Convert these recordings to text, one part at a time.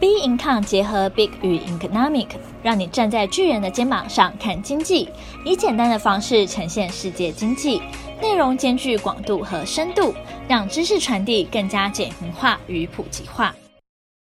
B Income 结合 Big 与 Economic，让你站在巨人的肩膀上看经济，以简单的方式呈现世界经济，内容兼具广度和深度，让知识传递更加简明化与普及化。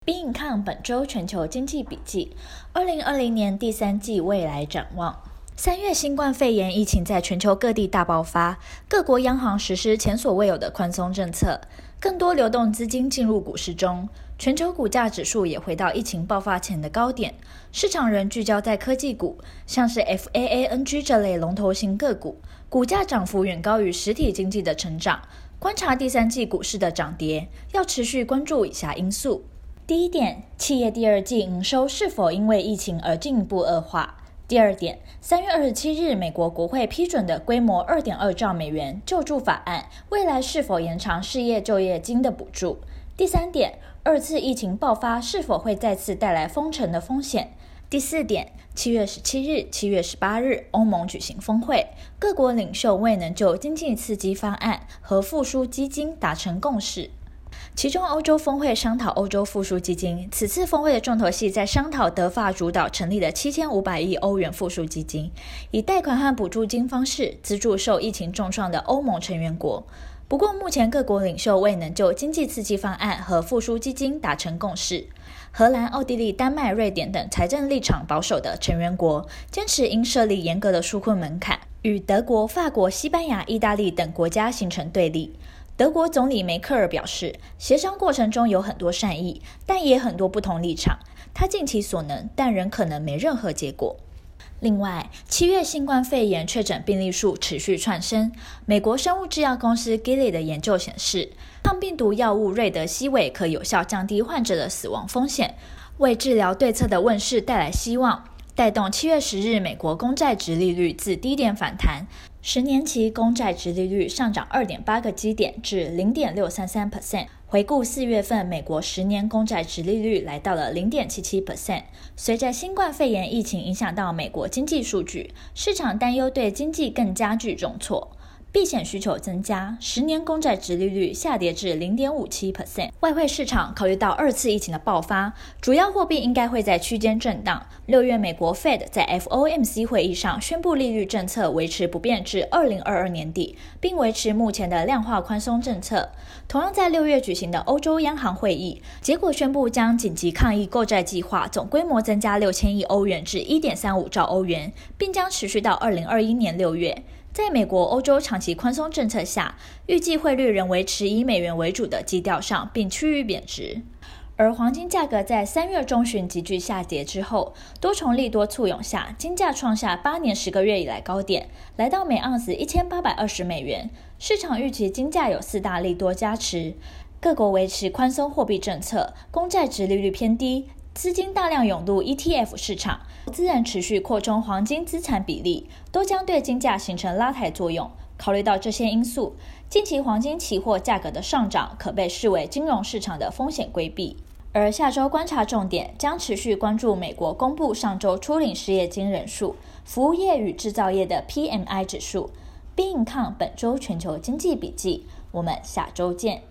B Income 本周全球经济笔记，二零二零年第三季未来展望。三月，新冠肺炎疫情在全球各地大爆发，各国央行实施前所未有的宽松政策，更多流动资金进入股市中。全球股价指数也回到疫情爆发前的高点，市场仍聚焦在科技股，像是 FAANG 这类龙头型个股，股价涨幅远高于实体经济的成长。观察第三季股市的涨跌，要持续关注以下因素：第一点，企业第二季营收是否因为疫情而进一步恶化？第二点，三月二十七日，美国国会批准的规模二点二兆美元救助法案，未来是否延长失业就业金的补助？第三点，二次疫情爆发是否会再次带来封城的风险？第四点，七月十七日、七月十八日，欧盟举行峰会，各国领袖未能就经济刺激方案和复苏基金达成共识。其中，欧洲峰会商讨欧洲复苏基金，此次峰会的重头戏在商讨德法主导成立的七千五百亿欧元复苏基金，以贷款和补助金方式资助受疫情重创的欧盟成员国。不过，目前各国领袖未能就经济刺激方案和复苏基金达成共识。荷兰、奥地利、丹麦、瑞典等财政立场保守的成员国坚持应设立严格的纾困门槛，与德国、法国、西班牙、意大利等国家形成对立。德国总理梅克尔表示，协商过程中有很多善意，但也很多不同立场。他尽其所能，但仍可能没任何结果。另外，七月新冠肺炎确诊病例数持续窜升。美国生物制药公司 Gilead 的研究显示，抗病毒药物瑞德西韦可有效降低患者的死亡风险，为治疗对策的问世带来希望，带动七月十日美国公债殖利率自低点反弹，十年期公债殖利率上涨二点八个基点至零点六三三 percent。回顾四月份，美国十年公债殖利率来到了零点七七 percent。随着新冠肺炎疫情影响到美国经济数据，市场担忧对经济更加剧重挫。避险需求增加，十年公债殖利率下跌至零点五七 percent。外汇市场考虑到二次疫情的爆发，主要货币应该会在区间震荡。六月，美国 Fed 在 FOMC 会议上宣布利率政策维持不变至二零二二年底，并维持目前的量化宽松政策。同样在六月举行的欧洲央行会议，结果宣布将紧急抗疫购债计划总规模增加六千亿欧元至一点三五兆欧元，并将持续到二零二一年六月。在美国、欧洲长期宽松政策下，预计汇率仍维持以美元为主的基调上，并趋于贬值。而黄金价格在三月中旬急剧下跌之后，多重利多簇拥下，金价创下八年十个月以来高点，来到每盎司一千八百二十美元。市场预期金价有四大利多加持，各国维持宽松货币政策，公债殖利率偏低。资金大量涌入 ETF 市场，投资人持续扩充黄金资产比例，都将对金价形成拉抬作用。考虑到这些因素，近期黄金期货价格的上涨可被视为金融市场的风险规避。而下周观察重点将持续关注美国公布上周初领失业金人数、服务业与制造业的 PMI 指数。并看本周全球经济笔记，我们下周见。